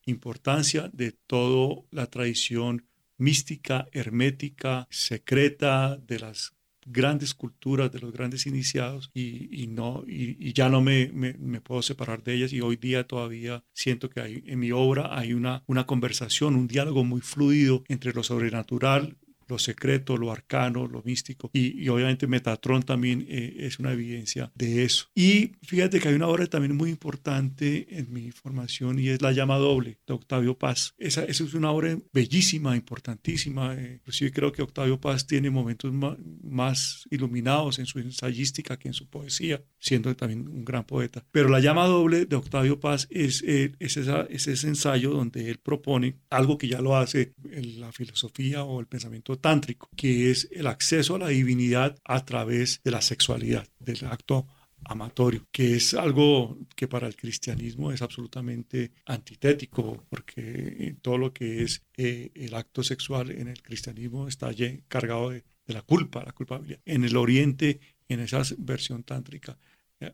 importancia de toda la tradición mística, hermética, secreta de las grandes culturas, de los grandes iniciados y, y no, y, ya no me, me, me, puedo separar de ellas y hoy día todavía siento que hay, en mi obra hay una, una conversación, un diálogo muy fluido entre lo sobrenatural, lo secreto, lo arcano, lo místico. Y, obviamente Metatron también eh, es una evidencia de eso. Y fíjate que hay una obra también muy importante en mi formación y es La llama doble de Octavio Paz. Esa, es una obra bellísima, importantísima. Eh, inclusive creo que Octavio Paz tiene momentos más, iluminados en su ensayística que en su poesía, siendo también un gran poeta. Pero La llama doble de Octavio Paz es, eh, es, es ese ensayo donde él propone algo que ya lo hace la filosofía o el pensamiento tántrico, que es el acceso a la divinidad a través de la sexualidad, del acto amatorio, que es algo que para el cristianismo es absolutamente antitético, porque todo lo que es eh, el acto sexual en el cristianismo está cargado de, de la culpa, la culpabilidad. En el oriente, en esa versión tántrica,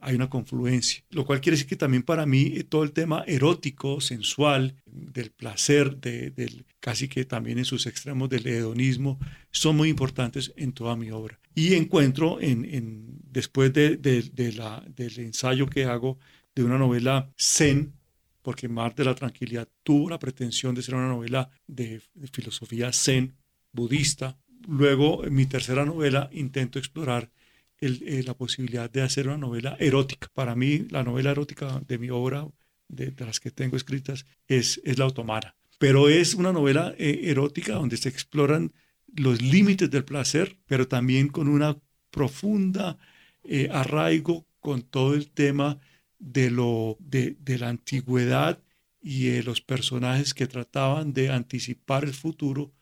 hay una confluencia, lo cual quiere decir que también para mí eh, todo el tema erótico, sensual, del placer, de, del, casi que también en sus extremos del hedonismo, son muy importantes en toda mi obra. Y encuentro en, después del ensayo que hago de una novela zen, porque Mar de la Tranquilidad tuvo la pretensión de ser una novela de filosofía zen, budista. Luego, en mi tercera novela, intento explorar eh, la posibilidad de hacer una novela erótica. Para mí, la novela erótica de mi obra, de, las que tengo escritas, es, es La Otomana. Pero es una novela eh, erótica donde se exploran los límites del placer, pero también con una profunda eh, arraigo con todo el tema de, lo, de, la antigüedad y de los personajes que trataban de anticipar el futuro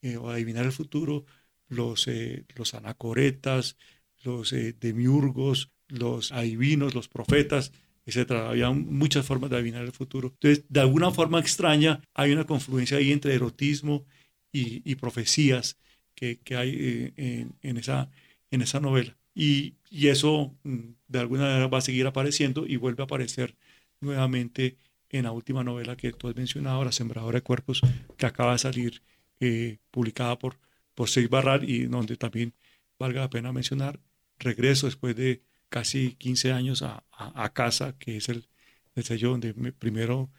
eh, o adivinar el futuro, los, eh, los anacoretas, los eh, demiurgos, los adivinos, los profetas, etc. Había muchas formas de adivinar el futuro. Entonces, de alguna forma extraña, hay una confluencia ahí entre erotismo y, profecías que, hay en, esa, en esa novela. Y, y, eso mm, de alguna manera va a seguir apareciendo y vuelve a aparecer nuevamente en la última novela que tú has mencionado, La Sembradora de Cuerpos, que acaba de salir eh, publicada por, por Seis Barral y donde también valga la pena mencionar, regreso después de casi 15 años a, a, casa, que es el, el sello donde primero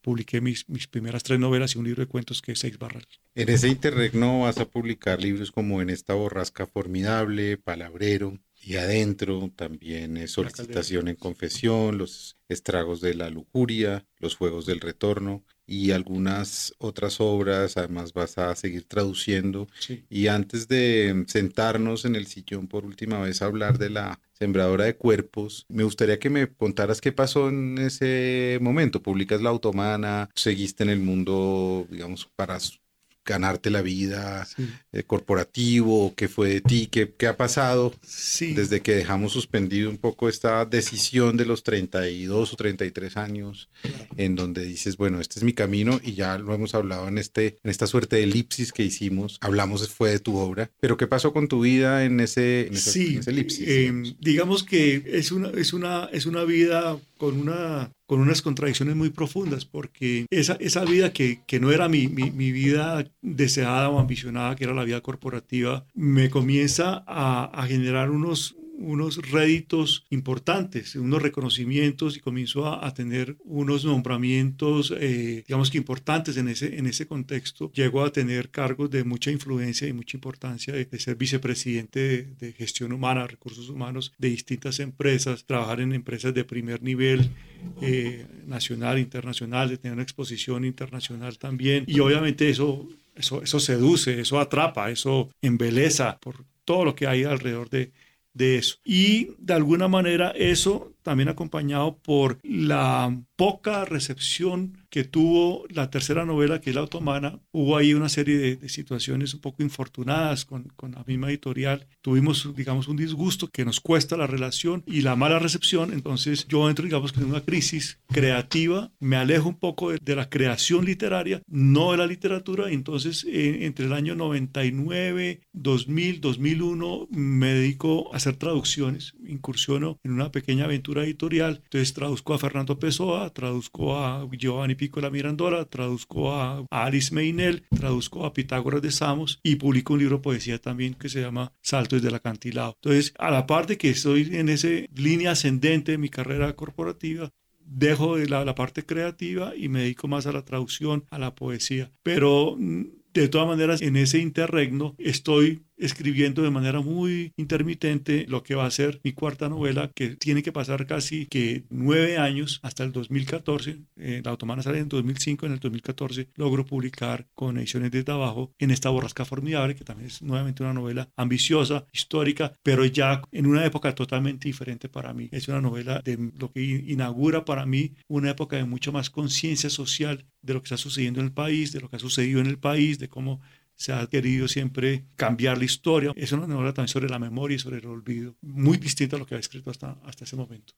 publiqué mis, mis primeras tres novelas y un libro de cuentos que es Seis Barral. En ese interregno vas a publicar libros como En esta borrasca formidable, Palabrero, y adentro también es solicitación en confesión, los estragos de la lujuria, los juegos del retorno y algunas otras obras, además vas a seguir traduciendo. Y antes de sentarnos en el sillón por última vez a hablar de la sembradora de cuerpos, me gustaría que me contaras qué pasó en ese momento. Publicas La Automana, seguiste en el mundo, digamos, para ganarte la vida eh, corporativo, qué fue de ti, qué, qué ha pasado desde que dejamos suspendido un poco esta decisión de los 32 o 33 años, en donde dices, bueno, este es mi camino y ya lo hemos hablado en, este, en esta suerte de elipsis que hicimos, hablamos fue de tu obra, pero ¿qué pasó con tu vida en ese, en ese, elipsis? Em, digamos que es una, es, una, es una vida con, una, con unas contradicciones muy profundas, porque esa, esa vida que, que no era mi, mi, mi, vida deseada o ambicionada, que era la vida corporativa, me comienza a, a generar unos, unos réditos importantes, unos reconocimientos y comenzó a, tener unos nombramientos, eh, digamos que importantes en ese, en ese contexto. Llegó a tener cargos de mucha influencia y mucha importancia de, ser vicepresidente de, gestión humana, recursos humanos de distintas empresas, trabajar en empresas de primer nivel, eh, nacional, internacional, de tener una exposición internacional también. Y obviamente eso, eso, eso seduce, eso atrapa, eso embeleza por todo lo que hay alrededor de, de eso. Y de alguna manera eso también acompañado por la poca recepción que tuvo la tercera novela, que es La Otomana. Hubo ahí una serie de, situaciones un poco infortunadas con, con, la misma editorial. Tuvimos, digamos, un disgusto que nos cuesta la relación y la mala recepción. Entonces yo entro, digamos, en una crisis creativa, me alejo un poco de, la creación literaria, no de la literatura. Entonces, entre el año 99, 2000, 2001, me dedico a hacer traducciones, incursiono en una pequeña aventura editorial. Entonces traduzco a Fernando Pessoa, traduzco a Giovanni Piccola Mirandola, traduzco a Alice Meinel, traduzco a Pitágoras de Samos y publico un libro de poesía también que se llama Saltos del acantilado. Entonces, a la parte que estoy en esa línea ascendente de mi carrera corporativa, dejo de la, la parte creativa y me dedico más a la traducción, a la poesía. Pero mm, de todas maneras, en ese interregno estoy escribiendo de manera muy intermitente lo que va a ser mi cuarta novela, que tiene que pasar casi que nueve años hasta el 2014. Eh, la Otomana sale en 2005, en el 2014 logro publicar con ediciones de trabajo en esta borrasca formidable, que también es nuevamente una novela ambiciosa, histórica, pero ya en una época totalmente diferente para mí. Es una novela de lo que inaugura para mí una época de mucho más conciencia social de lo que está sucediendo en el país, de lo que ha sucedido en el país, de cómo se ha querido siempre cambiar la historia. Es una novela también sobre la memoria y sobre el olvido, muy distinta a lo que ha escrito hasta, hasta ese momento.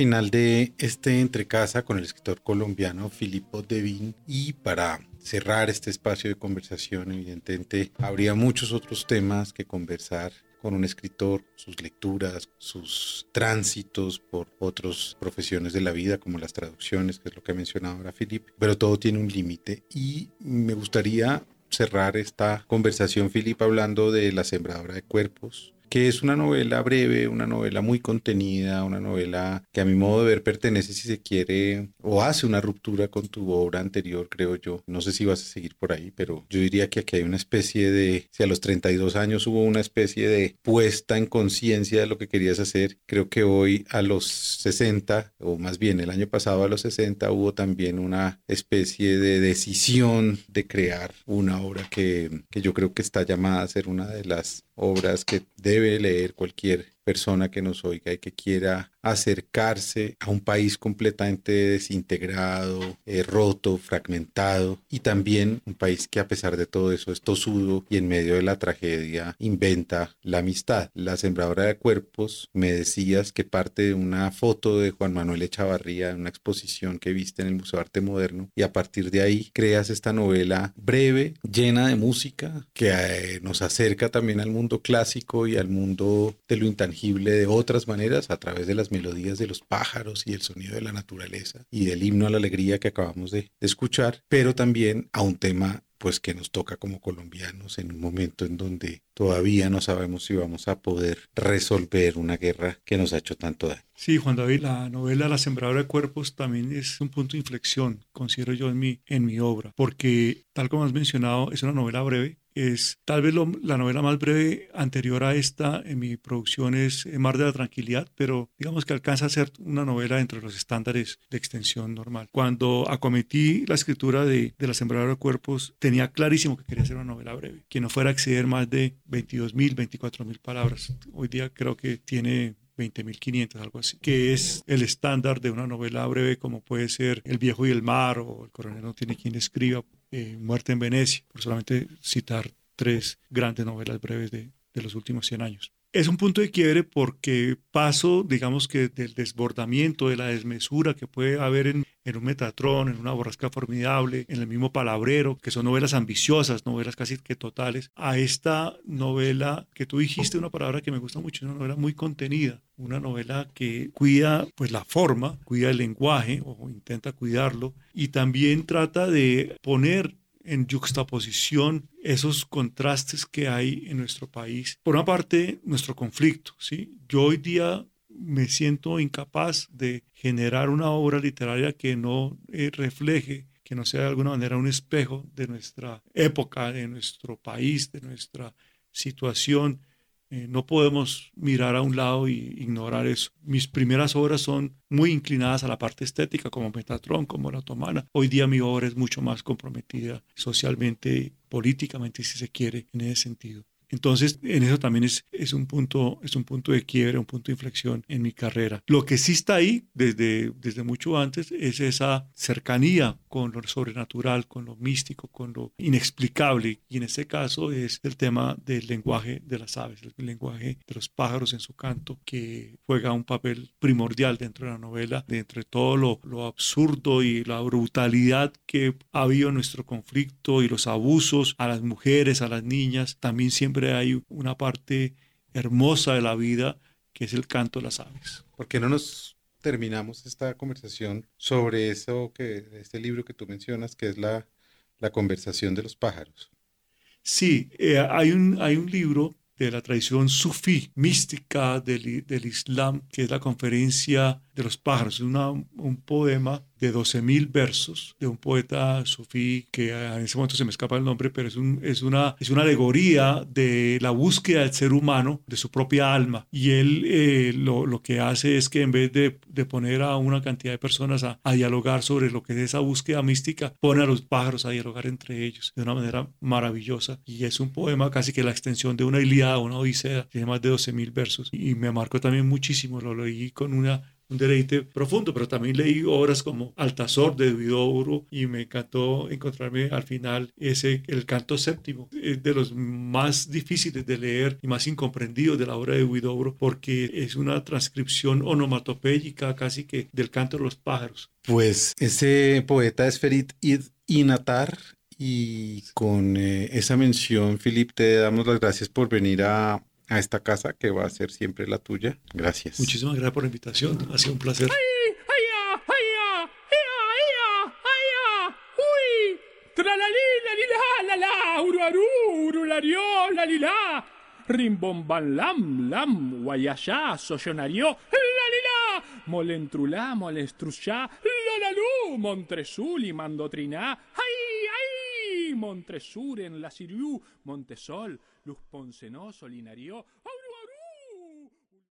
Final de este entrecasa con el escritor colombiano Filippo Devin y para cerrar este espacio de conversación, evidentemente habría muchos otros temas que conversar con un escritor, sus lecturas, sus tránsitos por otras profesiones de la vida, como las traducciones, que es lo que ha mencionado ahora Filip, pero todo tiene un límite y me gustaría cerrar esta conversación, Filipe, hablando de La Sembradora de Cuerpos, que es una novela breve, una novela muy contenida, una novela que a mi modo de ver pertenece, si se quiere, o hace una ruptura con tu obra anterior, creo yo. No sé si vas a seguir por ahí, pero yo diría que aquí hay una especie de, si a los 32 años hubo una especie de puesta en conciencia de lo que querías hacer, creo que hoy a los 60, o más bien el año pasado a los 60, hubo también una especie de decisión de crear una obra que, que yo creo que está llamada a ser una de las obras que debe leer cualquier persona que nos oiga y que quiera acercarse a un país completamente desintegrado, eh, roto, fragmentado y también un país que a pesar de todo eso es tosudo y en medio de la tragedia inventa la amistad. La sembradora de cuerpos, me decías que parte de una foto de Juan Manuel Echavarría, una exposición que viste en el Museo de Arte Moderno y a partir de ahí creas esta novela breve, llena de música, que eh, nos acerca también al mundo clásico y al mundo de lo intangible de otras maneras a través de las melodías de los pájaros y el sonido de la naturaleza y del himno a la alegría que acabamos de, escuchar, pero también a un tema pues que nos toca como colombianos en un momento en donde todavía no sabemos si vamos a poder resolver una guerra que nos ha hecho tanto daño. Sí, Juan David, la novela La Sembradora de Cuerpos también es un punto de inflexión, considero yo en mi, en mi obra, porque tal como has mencionado, es una novela breve, es tal vez la novela más breve anterior a esta en mi producción es Mar de la Tranquilidad, pero digamos que alcanza a ser una novela entre los estándares de extensión normal. Cuando acometí la escritura de, La Sembradora de Cuerpos, tenía clarísimo que quería hacer una novela breve, que no fuera a exceder más de 22 mil, 24 mil palabras. Hoy día creo que tiene 20.500, algo así, que es el estándar de una novela breve como puede ser El viejo y el mar o El coronel no tiene quien escriba, eh, Muerte en Venecia, por solamente citar tres grandes novelas breves de, de los últimos 100 años. Es un punto de quiebre porque paso, digamos que del desbordamiento, de la desmesura que puede haber en, un Metatrón, en una borrasca formidable, en el mismo Palabrero, que son novelas ambiciosas, novelas casi que totales, a esta novela que tú dijiste, una palabra que me gusta mucho, una novela muy contenida, una novela que cuida pues la forma, cuida el lenguaje o intenta cuidarlo y también trata de poner en juxtaposición esos contrastes que hay en nuestro país. Por una parte, nuestro conflicto. ¿sí? Yo hoy día me siento incapaz de generar una obra literaria que no eh, refleje, que no sea de alguna manera un espejo de nuestra época, de nuestro país, de nuestra situación eh, no podemos mirar a un lado y ignorar eso. Mis primeras obras son muy inclinadas a la parte estética, como Metatron, como La Otomana. Hoy día mi obra es mucho más comprometida socialmente, políticamente, si se quiere, en ese sentido. Entonces, en eso también es, es, un punto, es un punto de quiebre, un punto de inflexión en mi carrera. Lo que sí está ahí desde, desde mucho antes es esa cercanía con lo sobrenatural, con lo místico, con lo inexplicable. Y en este caso es el tema del lenguaje de las aves, el lenguaje de los pájaros en su canto, que juega un papel primordial dentro de la novela, dentro de todo lo, lo absurdo y la brutalidad que ha habido en nuestro conflicto y los abusos a las mujeres, a las niñas. También siempre hay una parte hermosa de la vida que es el canto de las aves. ¿Por qué no nos terminamos esta conversación sobre eso que, este libro que tú mencionas, que es la, la conversación de los pájaros. Sí, eh, hay, un, hay un libro de la tradición sufí, mística del, del Islam, que es la conferencia de los pájaros. Es un poema de 12.000 versos de un poeta sufí que en ese momento se me escapa el nombre, pero es, un, es, una, es una alegoría de la búsqueda del ser humano, de su propia alma. Y él eh, lo, lo, que hace es que en vez de, de poner a una cantidad de personas a, a, dialogar sobre lo que es esa búsqueda mística, pone a los pájaros a dialogar entre ellos de una manera maravillosa. Y es un poema casi que la extensión de una Ilíada, una Odisea, tiene más de 12.000 versos. Y me marcó también muchísimo, lo leí con una un deleite profundo, pero también leí obras como Altazor de Huidobro y me encantó encontrarme al final ese, el canto séptimo, de los más difíciles de leer y más incomprendidos de la obra de Huidobro porque es una transcripción onomatopéyica casi que del canto de los pájaros. Pues ese poeta es Ferit Id Inatar y con eh, esa mención, Philip, te damos las gracias por venir a a esta casa que va a ser siempre la tuya. Gracias. Muchísimas gracias por la invitación. Ha sido un placer. lalila, rimbomban lam, lam, guayayá, soyonario, lalila, molentrulá, molestruchá, lalalu, montresuli, mandotriná, ay, montresur en la siriú, montesol, luz poncenó, solinario,